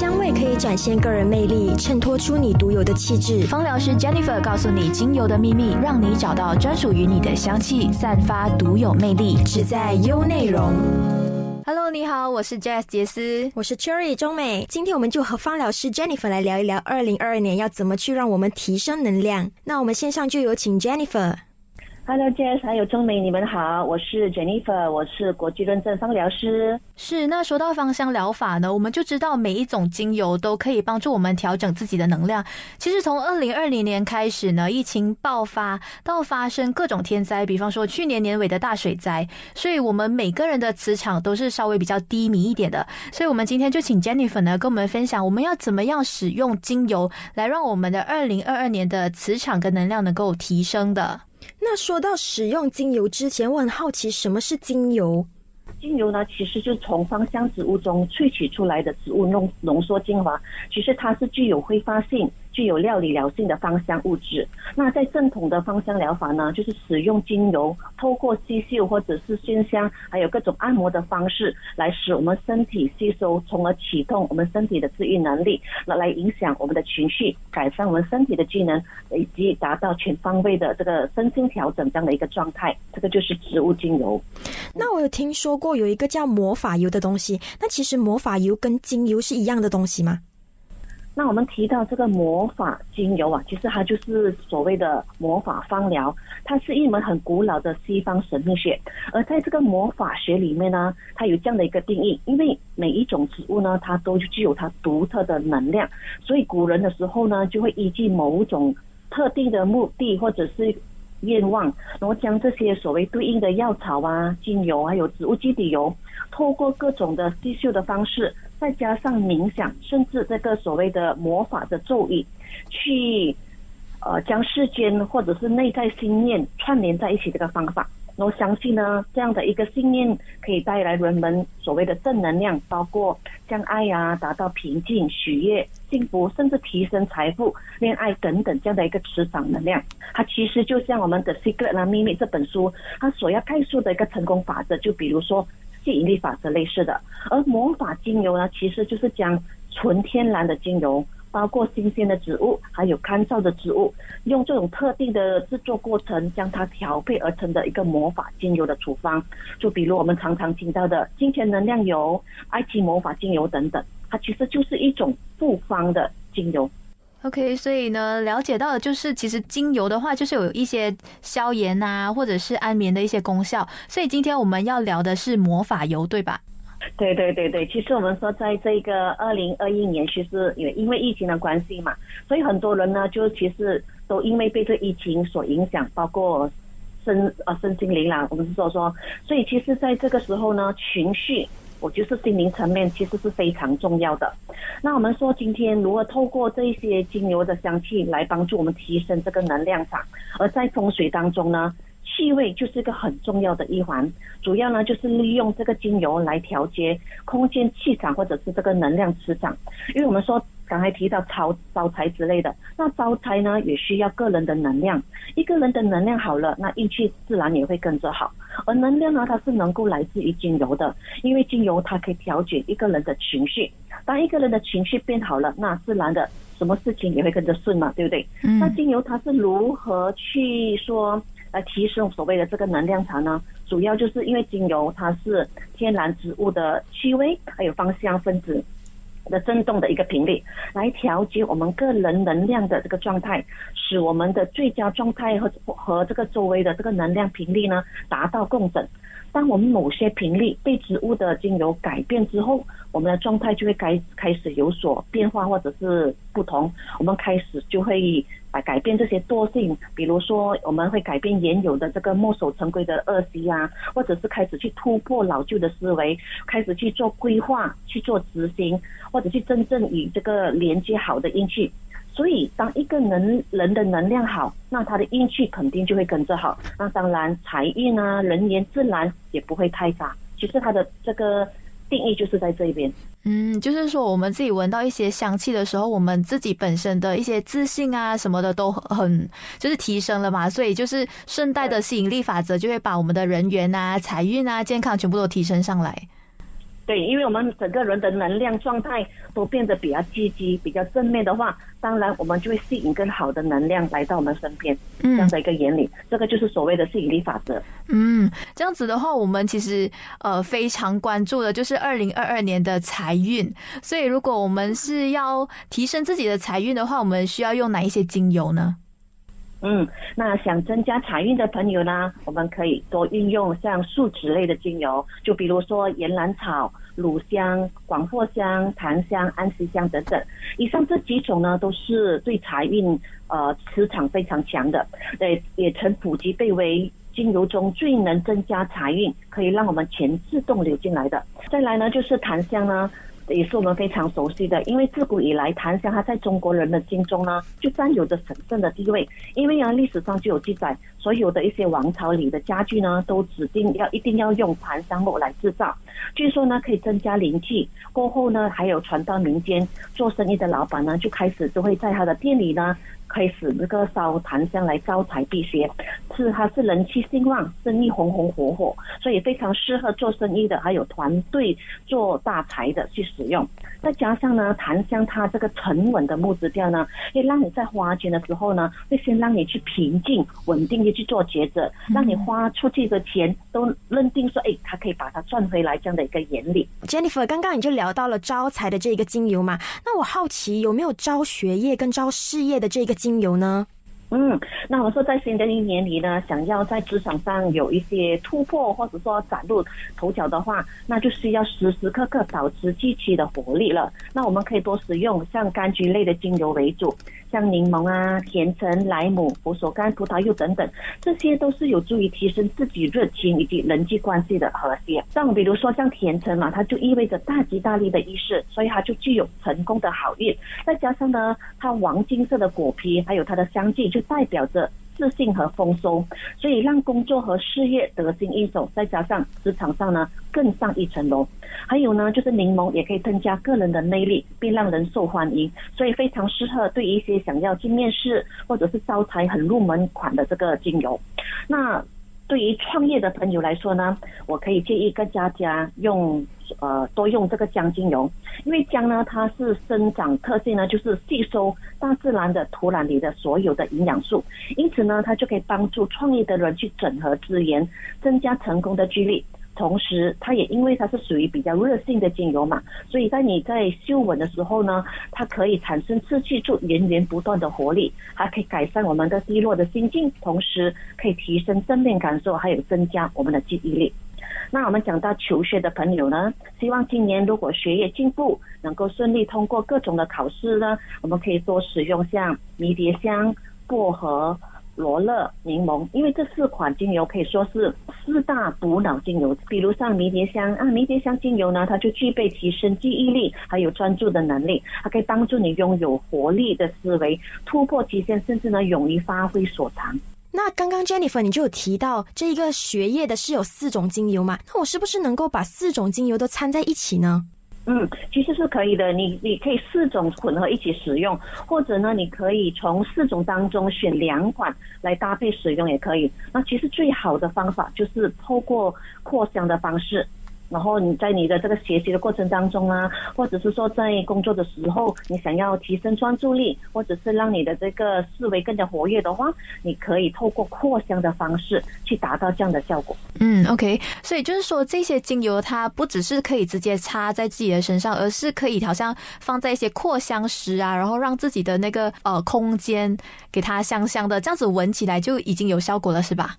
香味可以展现个人魅力，衬托出你独有的气质。芳疗师 Jennifer 告诉你精油的秘密，让你找到专属于你的香气，散发独有魅力，只在优内容。Hello，你好，我是 Jazz 杰斯，我是 Cherry 中美。今天我们就和芳疗师 Jennifer 来聊一聊，二零二二年要怎么去让我们提升能量。那我们线上就有请 Jennifer。Hello，Jess，还有钟美，你们好，我是 Jennifer，我是国际认证芳疗师。是，那说到芳香疗法呢，我们就知道每一种精油都可以帮助我们调整自己的能量。其实从二零二零年开始呢，疫情爆发到发生各种天灾，比方说去年年尾的大水灾，所以我们每个人的磁场都是稍微比较低迷一点的。所以我们今天就请 Jennifer 呢跟我们分享，我们要怎么样使用精油来让我们的二零二二年的磁场跟能量能够提升的。那说到使用精油之前，我很好奇什么是精油？精油呢，其实就是从芳香植物中萃取出来的植物浓浓缩精华，其实它是具有挥发性。具有料理疗性的芳香物质。那在正统的芳香疗法呢，就是使用精油，透过吸嗅或者是熏香，还有各种按摩的方式，来使我们身体吸收，从而启动我们身体的治愈能力，来来影响我们的情绪，改善我们身体的机能，以及达到全方位的这个身心调整这样的一个状态。这个就是植物精油。那我有听说过有一个叫魔法油的东西，那其实魔法油跟精油是一样的东西吗？那我们提到这个魔法精油啊，其实它就是所谓的魔法芳疗，它是一门很古老的西方神秘学。而在这个魔法学里面呢，它有这样的一个定义：因为每一种植物呢，它都具有它独特的能量，所以古人的时候呢，就会依据某种特定的目的或者是愿望，然后将这些所谓对应的药草啊、精油还有植物基底油，透过各种的吸嗅的方式。再加上冥想，甚至这个所谓的魔法的咒语，去呃将世间或者是内在心念串联在一起这个方法，我相信呢，这样的一个信念可以带来人们所谓的正能量，包括将爱呀达到平静、喜悦、幸福，甚至提升财富、恋爱等等这样的一个磁场能量。它其实就像我们的《Secret》啊秘密这本书，它所要概述的一个成功法则，就比如说。吸引力法则类似的，而魔法精油呢，其实就是将纯天然的精油，包括新鲜的植物，还有干燥的植物，用这种特定的制作过程，将它调配而成的一个魔法精油的处方。就比如我们常常听到的金钱能量油、爱情魔法精油等等，它其实就是一种复方的精油。OK，所以呢，了解到的就是，其实精油的话，就是有一些消炎啊，或者是安眠的一些功效。所以今天我们要聊的是魔法油，对吧？对对对对，其实我们说，在这个二零二一年，其实也因为疫情的关系嘛，所以很多人呢，就其实都因为被这疫情所影响，包括身啊身心灵啦，我们是说说，所以其实在这个时候呢，情绪。我就是心灵层面其实是非常重要的。那我们说今天如何透过这些精油的香气来帮助我们提升这个能量场？而在风水当中呢，气味就是一个很重要的一环。主要呢就是利用这个精油来调节空间气场或者是这个能量磁场。因为我们说刚才提到招招财之类的，那招财呢也需要个人的能量。一个人的能量好了，那运气自然也会跟着好。而能量呢，它是能够来自于精油的，因为精油它可以调节一个人的情绪。当一个人的情绪变好了，那自然的什么事情也会跟着顺嘛，对不对？那精油它是如何去说来提升所谓的这个能量场呢？主要就是因为精油它是天然植物的气味，还有芳香分子。的振动的一个频率，来调节我们个人能量的这个状态，使我们的最佳状态和和这个周围的这个能量频率呢达到共振。当我们某些频率被植物的精油改变之后，我们的状态就会开开始有所变化或者是不同。我们开始就会。来改变这些惰性，比如说我们会改变原有的这个墨守成规的恶习啊，或者是开始去突破老旧的思维，开始去做规划、去做执行，或者去真正与这个连接好的运气。所以，当一个人人的能量好，那他的运气肯定就会跟着好。那当然，财运啊、人缘自然也不会太差。其实他的这个。定义就是在这一边，嗯，就是说我们自己闻到一些香气的时候，我们自己本身的一些自信啊什么的都很就是提升了嘛，所以就是顺带的吸引力法则就会把我们的人缘啊、财运啊、健康全部都提升上来。对，因为我们整个人的能量状态都变得比较积极、比较正面的话，当然我们就会吸引更好的能量来到我们身边。这样的一个原理，这个就是所谓的吸引力法则。嗯，这样子的话，我们其实呃非常关注的就是二零二二年的财运。所以，如果我们是要提升自己的财运的话，我们需要用哪一些精油呢？嗯，那想增加财运的朋友呢，我们可以多运用像树脂类的精油，就比如说岩兰草、乳香、广藿香、檀香、安息香等等。以上这几种呢，都是对财运呃磁场非常强的，对，也曾普及被为精油中最能增加财运，可以让我们钱自动流进来的。再来呢，就是檀香呢。也是我们非常熟悉的，因为自古以来，檀香它在中国人的心中呢，就占有着神圣的地位。因为啊，历史上就有记载，所有的一些王朝里的家具呢，都指定要一定要用檀香木来制造。据说呢，可以增加灵气。过后呢，还有传到民间，做生意的老板呢，就开始就会在他的店里呢。开始那个烧檀香来招财辟邪，是他是人气兴旺，生意红红火火，所以非常适合做生意的，还有团队做大财的去使用。再加上呢，檀香它这个沉稳的木质调呢，会让你在花钱的时候呢，会先让你去平静、稳定的去做抉择，让你花出去的钱都认定说，哎，它可以把它赚回来这样的一个原理。Jennifer，刚刚你就聊到了招财的这个精油嘛，那我好奇有没有招学业跟招事业的这个？精油呢？嗯，那我说在新的一年里呢，想要在职场上有一些突破，或者说崭露头角的话，那就需要时时刻刻保持积极的活力了。那我们可以多使用像柑橘类的精油为主。像柠檬啊、甜橙、莱姆、佛手柑、葡萄柚等等，这些都是有助于提升自己热情以及人际关系的核心。像比如说像甜橙嘛，它就意味着大吉大利的意思，所以它就具有成功的好运。再加上呢，它黄金色的果皮还有它的香气，就代表着。自信和丰收，所以让工作和事业得心应手，再加上职场上呢更上一层楼。还有呢，就是柠檬也可以增加个人的魅力，并让人受欢迎，所以非常适合对一些想要去面试或者是招财很入门款的这个精油。那。对于创业的朋友来说呢，我可以建议跟大家用呃多用这个姜精油，因为姜呢它是生长特性呢就是吸收大自然的土壤里的所有的营养素，因此呢它就可以帮助创业的人去整合资源，增加成功的几率。同时，它也因为它是属于比较热性的精油嘛，所以在你在嗅闻的时候呢，它可以产生刺激出源源不断的活力，还可以改善我们的低落的心境，同时可以提升正面感受，还有增加我们的记忆力。那我们讲到求学的朋友呢，希望今年如果学业进步，能够顺利通过各种的考试呢，我们可以多使用像迷迭香、薄荷。罗勒、柠檬，因为这四款精油可以说是四大补脑精油。比如像迷迭香啊，迷迭香精油呢，它就具备提升记忆力还有专注的能力，它可以帮助你拥有活力的思维，突破极限，甚至呢，勇于发挥所长。那刚刚 Jennifer 你就有提到这一个学业的是有四种精油嘛？那我是不是能够把四种精油都掺在一起呢？嗯，其实是可以的。你你可以四种混合一起使用，或者呢，你可以从四种当中选两款来搭配使用也可以。那其实最好的方法就是透过扩香的方式。然后你在你的这个学习的过程当中啊，或者是说在工作的时候，你想要提升专注力，或者是让你的这个思维更加活跃的话，你可以透过扩香的方式去达到这样的效果。嗯，OK，所以就是说这些精油它不只是可以直接插在自己的身上，而是可以好像放在一些扩香石啊，然后让自己的那个呃空间给它香香的，这样子闻起来就已经有效果了，是吧？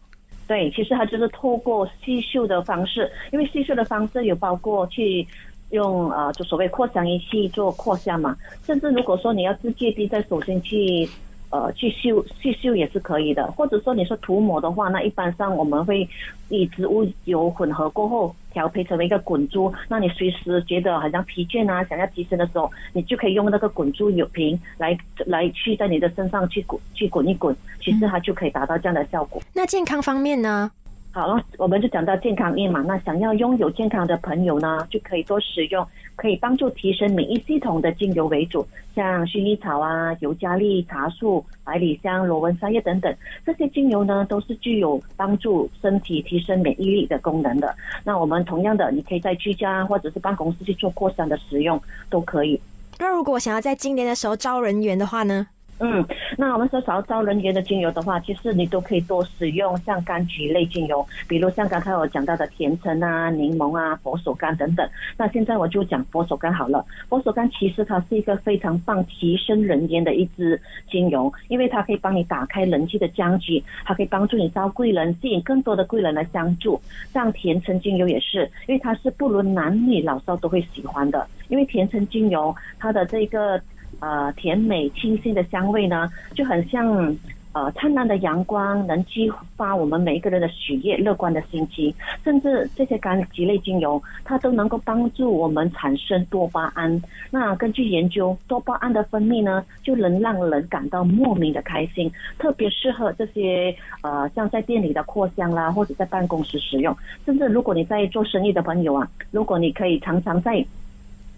对，其实它就是透过吸嗅的方式，因为吸嗅的方式有包括去用呃，就所谓扩香仪器做扩香嘛，甚至如果说你要直接滴在手心去。呃，去绣去绣也是可以的，或者说你说涂抹的话，那一般上我们会以植物油混合过后调配成为一个滚珠，那你随时觉得好像疲倦啊，想要提升的时候，你就可以用那个滚珠油瓶来来去在你的身上去滚去滚一滚，其实它就可以达到这样的效果。那健康方面呢？好了，我们就讲到健康印嘛。那想要拥有健康的朋友呢，就可以多使用可以帮助提升免疫系统的精油为主，像薰衣草啊、尤加利、茶树、百里香、罗纹沙叶等等，这些精油呢都是具有帮助身体提升免疫力的功能的。那我们同样的，你可以在居家或者是办公室去做扩香的使用都可以。那如果想要在今年的时候招人员的话呢？嗯，那我们说想招人员的精油的话，其实你都可以多使用像柑橘类精油，比如像刚才我讲到的甜橙啊、柠檬啊、佛手柑等等。那现在我就讲佛手柑好了。佛手柑其实它是一个非常棒提升人缘的一支精油，因为它可以帮你打开人际的僵局，它可以帮助你招贵人，吸引更多的贵人来相助。像甜橙精油也是，因为它是不论男女老少都会喜欢的，因为甜橙精油它的这个。呃，甜美清新的香味呢，就很像呃灿烂的阳光，能激发我们每一个人的喜悦、乐观的心情。甚至这些柑橘类精油，它都能够帮助我们产生多巴胺。那根据研究，多巴胺的分泌呢，就能让人感到莫名的开心，特别适合这些呃像在店里的扩香啦，或者在办公室使用。甚至如果你在做生意的朋友啊，如果你可以常常在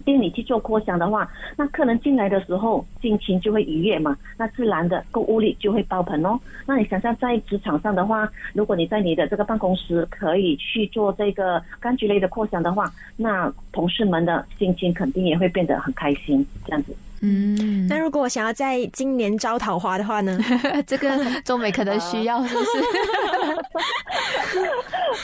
店里去做扩香的话，那客人进来的时候心情就会愉悦嘛，那自然的购物力就会爆棚哦。那你想象在职场上的话，如果你在你的这个办公室可以去做这个柑橘类的扩香的话，那同事们的心情肯定也会变得很开心，这样子。嗯，那如果我想要在今年招桃花的话呢？这个中美可能需要，是不是？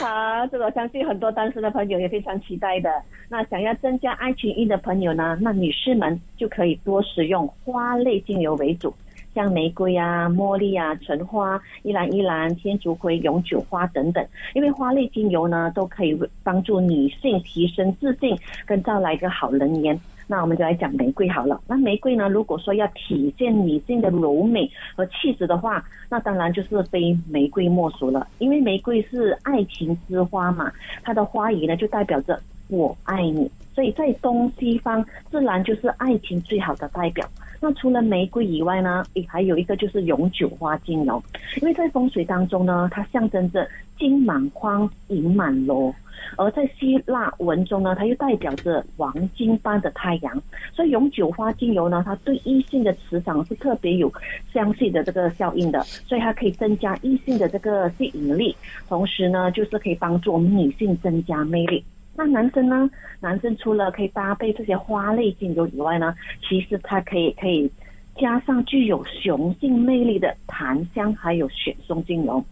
好，这个我相信很多单身的朋友也非常期待的。那想要增加爱情运的朋友呢，那女士们就可以多使用花类精油为主，像玫瑰啊、茉莉啊、橙花、依兰依兰、天竺葵、永久花等等。因为花类精油呢，都可以帮助女性提升自信，跟招来一个好人缘。那我们就来讲玫瑰好了。那玫瑰呢？如果说要体现女性的柔美和气质的话，那当然就是非玫瑰莫属了。因为玫瑰是爱情之花嘛，它的花语呢就代表着我爱你，所以在东西方自然就是爱情最好的代表。那除了玫瑰以外呢，也还有一个就是永久花精油，因为在风水当中呢，它象征着金满筐、银满箩。而在希腊文中呢，它又代表着黄金般的太阳，所以永久花精油呢，它对异性的磁场是特别有相似的这个效应的，所以它可以增加异性的这个吸引力，同时呢，就是可以帮助我们女性增加魅力。那男生呢，男生除了可以搭配这些花类精油以外呢，其实它可以可以加上具有雄性魅力的檀香还有雪松精油。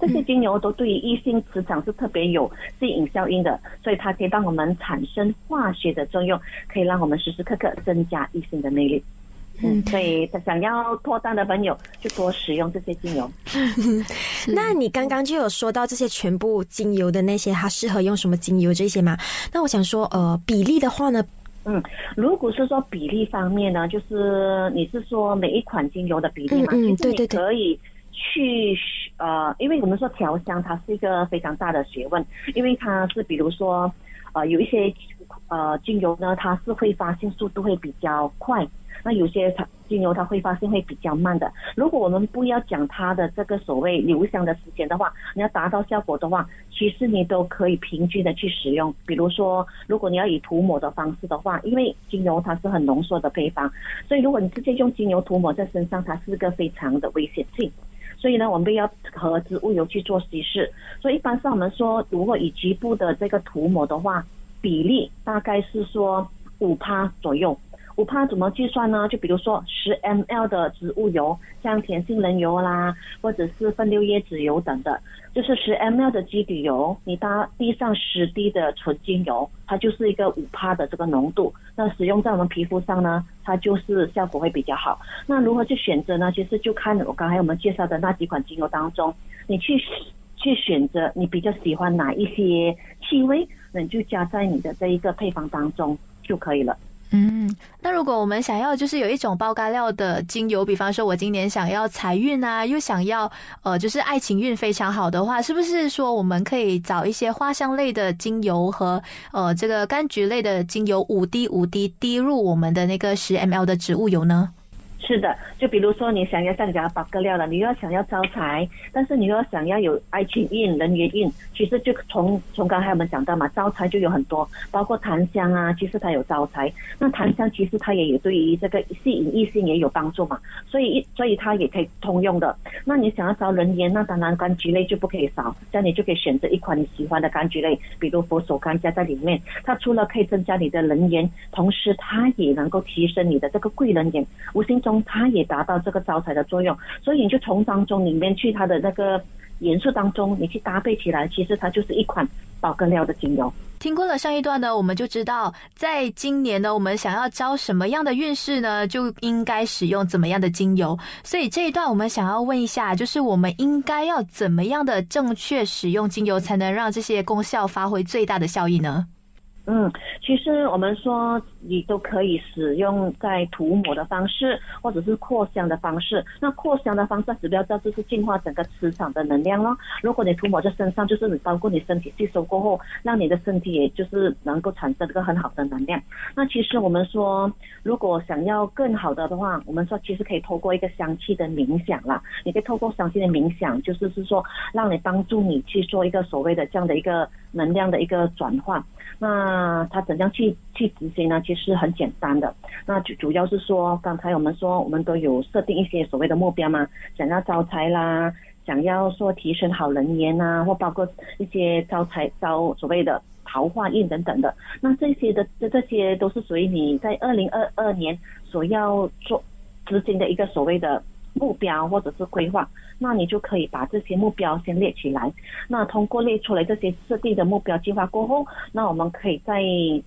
这些精油都对于异性磁场是特别有吸引效应的，所以它可以帮我们产生化学的作用，可以让我们时时刻刻增加异性的魅力。嗯，所以想要脱单的朋友就多使用这些精油。那你刚刚就有说到这些全部精油的那些，它适合用什么精油这些吗？那我想说，呃，比例的话呢？嗯，如果是说比例方面呢，就是你是说每一款精油的比例吗？嗯，对对对，可以。去呃，因为我们说调香，它是一个非常大的学问，因为它是比如说呃，有一些呃精油呢，它是会发性速度会比较快，那有些它精油它挥发性会比较慢的。如果我们不要讲它的这个所谓留香的时间的话，你要达到效果的话，其实你都可以平均的去使用。比如说，如果你要以涂抹的方式的话，因为精油它是很浓缩的配方，所以如果你直接用精油涂抹在身上，它是个非常的危险性。所以呢，我们要和植物油去做稀释。所以一般上我们说，如果以局部的这个涂抹的话，比例大概是说五趴左右。五帕怎么计算呢？就比如说十 mL 的植物油，像甜杏仁油啦，或者是分六椰子油等的，就是十 mL 的基底油，你搭滴上十滴的纯精油，它就是一个五帕的这个浓度。那使用在我们皮肤上呢，它就是效果会比较好。那如何去选择呢？其实就看我刚才我们介绍的那几款精油当中，你去去选择你比较喜欢哪一些气味，那你就加在你的这一个配方当中就可以了。嗯，那如果我们想要就是有一种包干料的精油，比方说我今年想要财运啊，又想要呃就是爱情运非常好的话，是不是说我们可以找一些花香类的精油和呃这个柑橘类的精油五滴五滴滴入我们的那个十 mL 的植物油呢？是的，就比如说你想要像你讲八个料了，你又要想要招财，但是你又要想要有爱情运、人缘运，其实就从从刚才我们讲到嘛，招财就有很多，包括檀香啊，其实它有招财。那檀香其实它也有对于这个吸引异性也有帮助嘛，所以一所以它也可以通用的。那你想要招人缘，那当然柑橘类就不可以少，这样你就可以选择一款你喜欢的柑橘类，比如佛手柑加在里面，它除了可以增加你的人缘，同时它也能够提升你的这个贵人缘，无形中。它也达到这个招财的作用，所以你就从当中里面去它的那个元素当中，你去搭配起来，其实它就是一款保根料的精油。听过了上一段呢，我们就知道，在今年呢，我们想要招什么样的运势呢，就应该使用怎么样的精油。所以这一段我们想要问一下，就是我们应该要怎么样的正确使用精油，才能让这些功效发挥最大的效益呢？嗯，其实我们说你都可以使用在涂抹的方式，或者是扩香的方式。那扩香的方式，指标就是净化整个磁场的能量咯。如果你涂抹在身上，就是你包括你身体吸收过后，让你的身体也就是能够产生一个很好的能量。那其实我们说，如果想要更好的的话，我们说其实可以透过一个香气的冥想啦。你可以透过香气的冥想，就是是说让你帮助你去做一个所谓的这样的一个能量的一个转换。那它怎样去去执行呢？其实很简单的，那主主要是说，刚才我们说，我们都有设定一些所谓的目标嘛，想要招财啦，想要说提升好人缘啊，或包括一些招财招所谓的桃花运等等的。那这些的这这些都是属于你在二零二二年所要做执行的一个所谓的。目标或者是规划，那你就可以把这些目标先列起来。那通过列出来这些设定的目标计划过后，那我们可以再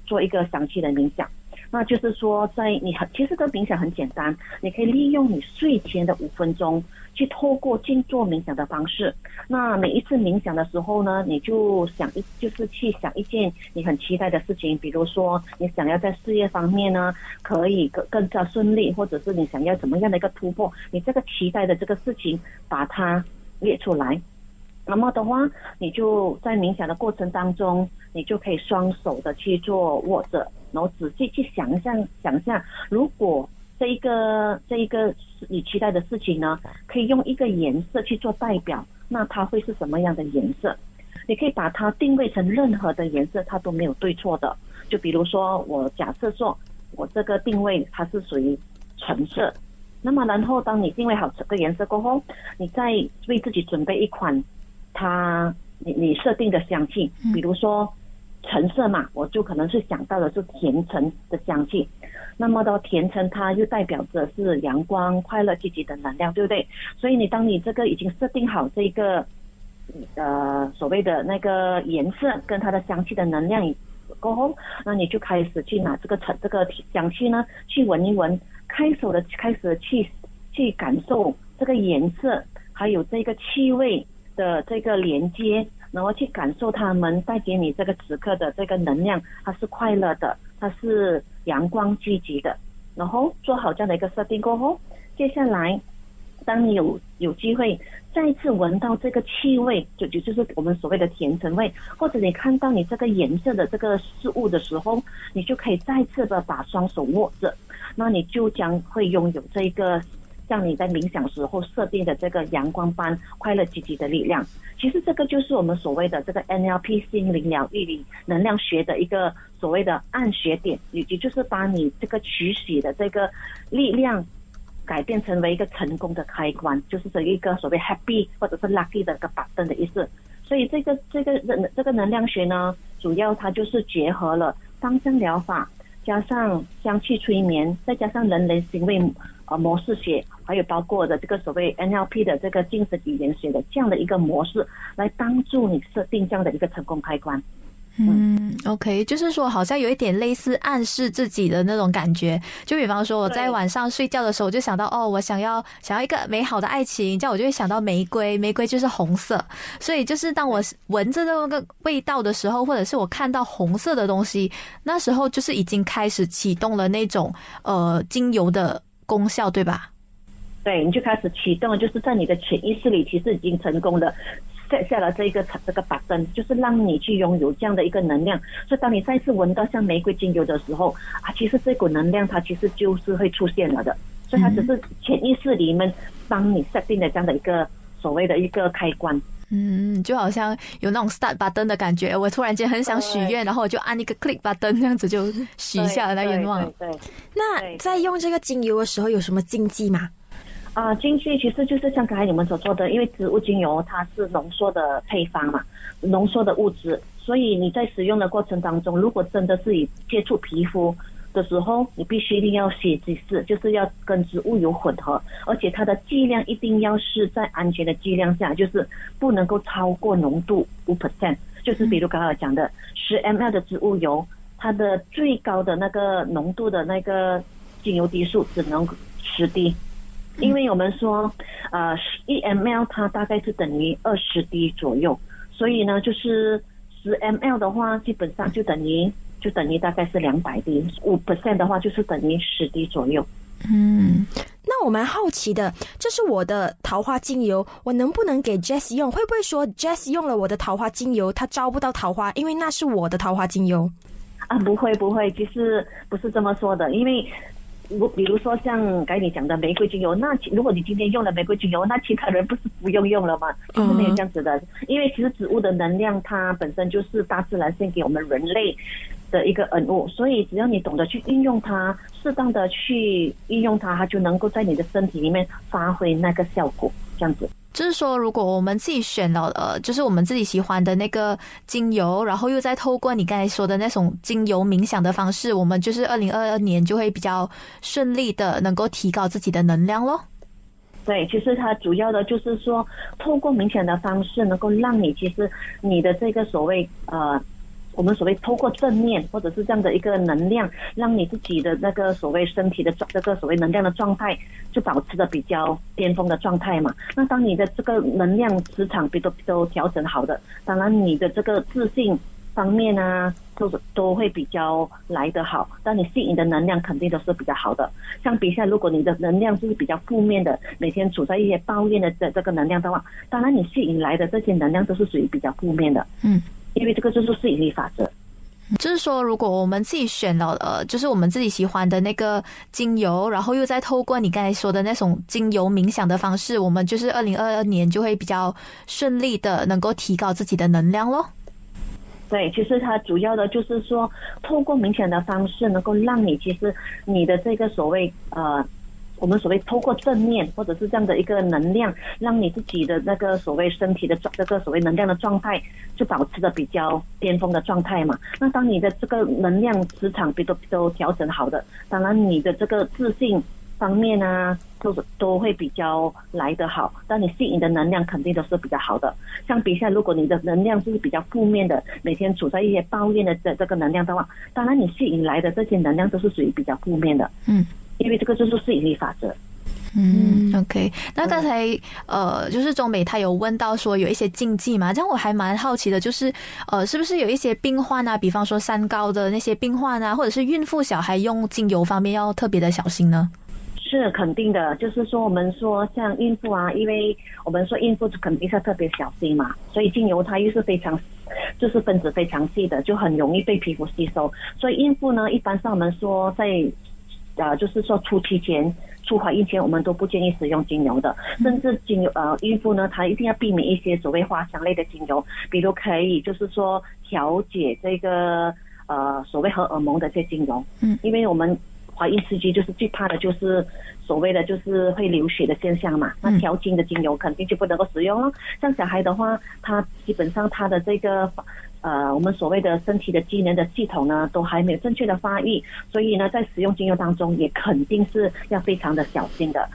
做一个详细的冥想。那就是说，在你很其实这冥想很简单，你可以利用你睡前的五分钟，去透过静坐冥想的方式。那每一次冥想的时候呢，你就想一就是去想一件你很期待的事情，比如说你想要在事业方面呢可以更更加顺利，或者是你想要怎么样的一个突破，你这个期待的这个事情把它列出来。那么的话，你就在冥想的过程当中，你就可以双手的去做握着。然后仔细去想象，想象如果这一个这一个你期待的事情呢，可以用一个颜色去做代表，那它会是什么样的颜色？你可以把它定位成任何的颜色，它都没有对错的。就比如说，我假设说，我这个定位它是属于橙色，那么然后当你定位好这个颜色过后，你再为自己准备一款它你你设定的香气，比如说。橙色嘛，我就可能是想到的是甜橙的香气。那么的甜橙，它又代表着是阳光、快乐、积极的能量，对不对？所以你当你这个已经设定好这个呃所谓的那个颜色跟它的香气的能量过后，那你就开始去拿这个橙这个香气呢，去闻一闻，开手的开始去去感受这个颜色，还有这个气味的这个连接。然后去感受他们带给你这个此刻的这个能量，它是快乐的，它是阳光积极的。然后做好这样的一个设定过后，接下来，当你有有机会再次闻到这个气味，就就就是我们所谓的甜橙味，或者你看到你这个颜色的这个事物的时候，你就可以再次的把双手握着，那你就将会拥有这个。像你在冥想时候设定的这个阳光般快乐积极的力量，其实这个就是我们所谓的这个 NLP 心灵疗愈里能量学的一个所谓的暗学点，以及就是把你这个取喜的这个力量改变成为一个成功的开关，就是这一个所谓 happy 或者是 lucky 的一个 button 的意思。所以这个这个这个能量学呢，主要它就是结合了芳香疗法，加上香气催眠，再加上人类行为。呃，模式学，还有包括的这个所谓 NLP 的这个精神语言学的这样的一个模式，来帮助你设定这样的一个成功开关。嗯，OK，就是说好像有一点类似暗示自己的那种感觉。就比方说我在晚上睡觉的时候，我就想到哦，我想要想要一个美好的爱情，这样我就会想到玫瑰，玫瑰就是红色。所以就是当我闻着那个味道的时候，或者是我看到红色的东西，那时候就是已经开始启动了那种呃精油的。功效对吧？对，你就开始启动，就是在你的潜意识里，其实已经成功的设下了这一个这个把灯，就是让你去拥有这样的一个能量。所以，当你再次闻到像玫瑰精油的时候啊，其实这股能量它其实就是会出现了的。所以它只是潜意识里面帮你设定的这样的一个所谓的一个开关。嗯，就好像有那种 start button 的感觉，我突然间很想许愿，然后我就按一个 click button，这样子就许下了那愿望。对，那在用这个精油的时候有什么禁忌吗？啊，精粹其实就是像刚才你们所说的，因为植物精油它是浓缩的配方嘛，浓缩的物质，所以你在使用的过程当中，如果真的是以接触皮肤。的时候，你必须一定要写几次，就是要跟植物油混合，而且它的剂量一定要是在安全的剂量下，就是不能够超过浓度五 percent。就是比如刚刚讲的十 ml 的植物油，它的最高的那个浓度的那个精油滴数只能十滴，因为我们说，呃，一 ml 它大概是等于二十滴左右，所以呢，就是十 ml 的话，基本上就等于。就等于大概是两百滴，五 percent 的话就是等于十滴左右。嗯，那我蛮好奇的，这是我的桃花精油，我能不能给 Jess 用？会不会说 Jess 用了我的桃花精油，他招不到桃花，因为那是我的桃花精油？啊，不会不会，其实不是这么说的，因为如比如说像刚才你讲的玫瑰精油，那如果你今天用了玫瑰精油，那其他人不是不用用了吗？是没有这样子的，因为其实植物的能量它本身就是大自然献给我们人类。的一个恩物，所以只要你懂得去运用它，适当的去运用它，它就能够在你的身体里面发挥那个效果。这样子，就是说，如果我们自己选了呃，就是我们自己喜欢的那个精油，然后又再透过你刚才说的那种精油冥想的方式，我们就是二零二二年就会比较顺利的能够提高自己的能量咯。对，其实它主要的就是说，透过冥想的方式，能够让你其实你的这个所谓呃。我们所谓透过正面或者是这样的一个能量，让你自己的那个所谓身体的状这个所谓能量的状态，就保持的比较巅峰的状态嘛。那当你的这个能量磁场比都都调整好的，当然你的这个自信方面啊，都都会比较来得好。当你吸引的能量肯定都是比较好的。相比下，如果你的能量就是比较负面的，每天处在一些抱怨的这这个能量的话，当然你吸引来的这些能量都是属于比较负面的。嗯。因为这个就是吸引力法则，就是说，如果我们自己选了呃，就是我们自己喜欢的那个精油，然后又再透过你刚才说的那种精油冥想的方式，我们就是二零二二年就会比较顺利的能够提高自己的能量咯。对，其实它主要的就是说，透过冥想的方式，能够让你其实你的这个所谓呃。我们所谓透过正面或者是这样的一个能量，让你自己的那个所谓身体的状这个所谓能量的状态，就保持的比较巅峰的状态嘛。那当你的这个能量磁场比都都调整好的，当然你的这个自信方面啊，都都会比较来得好。但你吸引的能量肯定都是比较好的。相比下，如果你的能量就是比较负面的，每天处在一些抱怨的这这个能量的话，当然你吸引来的这些能量都是属于比较负面的。嗯。因为这个就是吸引力法则。嗯，OK。那刚才呃，就是中美他有问到说有一些禁忌嘛，这样我还蛮好奇的，就是呃，是不是有一些病患啊，比方说三高的那些病患啊，或者是孕妇小孩用精油方面要特别的小心呢？是肯定的，就是说我们说像孕妇啊，因为我们说孕妇肯定是特别小心嘛，所以精油它又是非常就是分子非常细的，就很容易被皮肤吸收。所以孕妇呢，一般上我们说在呃，就是说初期前、初怀孕前，我们都不建议使用精油的。甚至精油呃，孕妇呢，她一定要避免一些所谓花香类的精油，比如可以就是说调节这个呃所谓荷尔蒙的这些精油。嗯，因为我们怀孕时期就是最怕的就是所谓的就是会流血的现象嘛。那调经的精油肯定就不能够使用了。像小孩的话，他基本上他的这个。呃，我们所谓的身体的机能的系统呢，都还没有正确的发育，所以呢，在使用精油当中，也肯定是要非常的小心的。